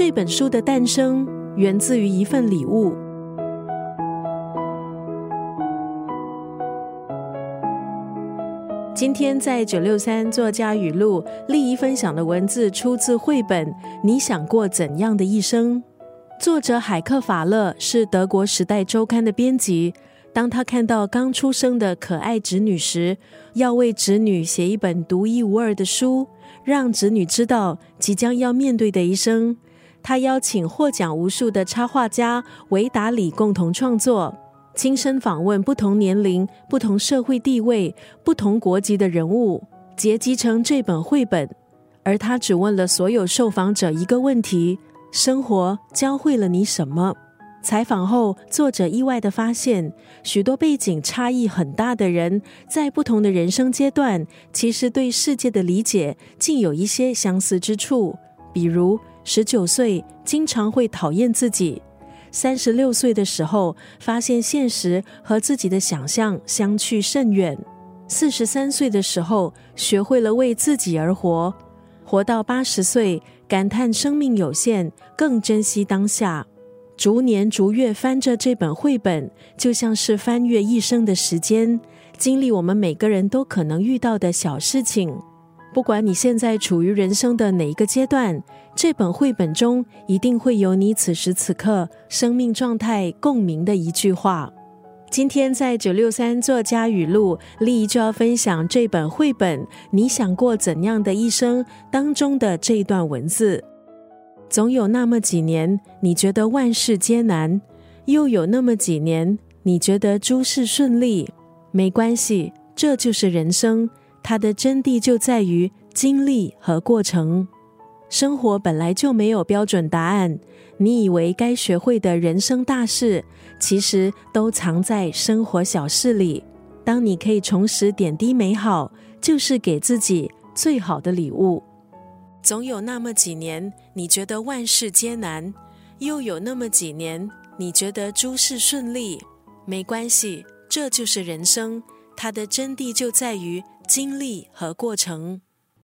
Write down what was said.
这本书的诞生源自于一份礼物。今天在九六三作家语录，丽仪分享的文字出自绘本《你想过怎样的一生》，作者海克法勒是德国《时代周刊》的编辑。当他看到刚出生的可爱侄女时，要为侄女写一本独一无二的书，让侄女知道即将要面对的一生。他邀请获奖无数的插画家维达里共同创作。亲身访问不同年龄、不同社会地位、不同国籍的人物，结集成这本绘本。而他只问了所有受访者一个问题：生活教会了你什么？采访后，作者意外的发现，许多背景差异很大的人，在不同的人生阶段，其实对世界的理解竟有一些相似之处。比如，十九岁经常会讨厌自己。三十六岁的时候，发现现实和自己的想象相去甚远；四十三岁的时候，学会了为自己而活；活到八十岁，感叹生命有限，更珍惜当下。逐年逐月翻着这本绘本，就像是翻阅一生的时间，经历我们每个人都可能遇到的小事情。不管你现在处于人生的哪一个阶段，这本绘本中一定会有你此时此刻生命状态共鸣的一句话。今天在九六三作家语录，丽就要分享这本绘本《你想过怎样的一生》当中的这一段文字。总有那么几年，你觉得万事艰难；又有那么几年，你觉得诸事顺利。没关系，这就是人生。它的真谛就在于经历和过程。生活本来就没有标准答案，你以为该学会的人生大事，其实都藏在生活小事里。当你可以重拾点滴美好，就是给自己最好的礼物。总有那么几年，你觉得万事艰难；又有那么几年，你觉得诸事顺利。没关系，这就是人生。它的真谛就在于。经历和过程。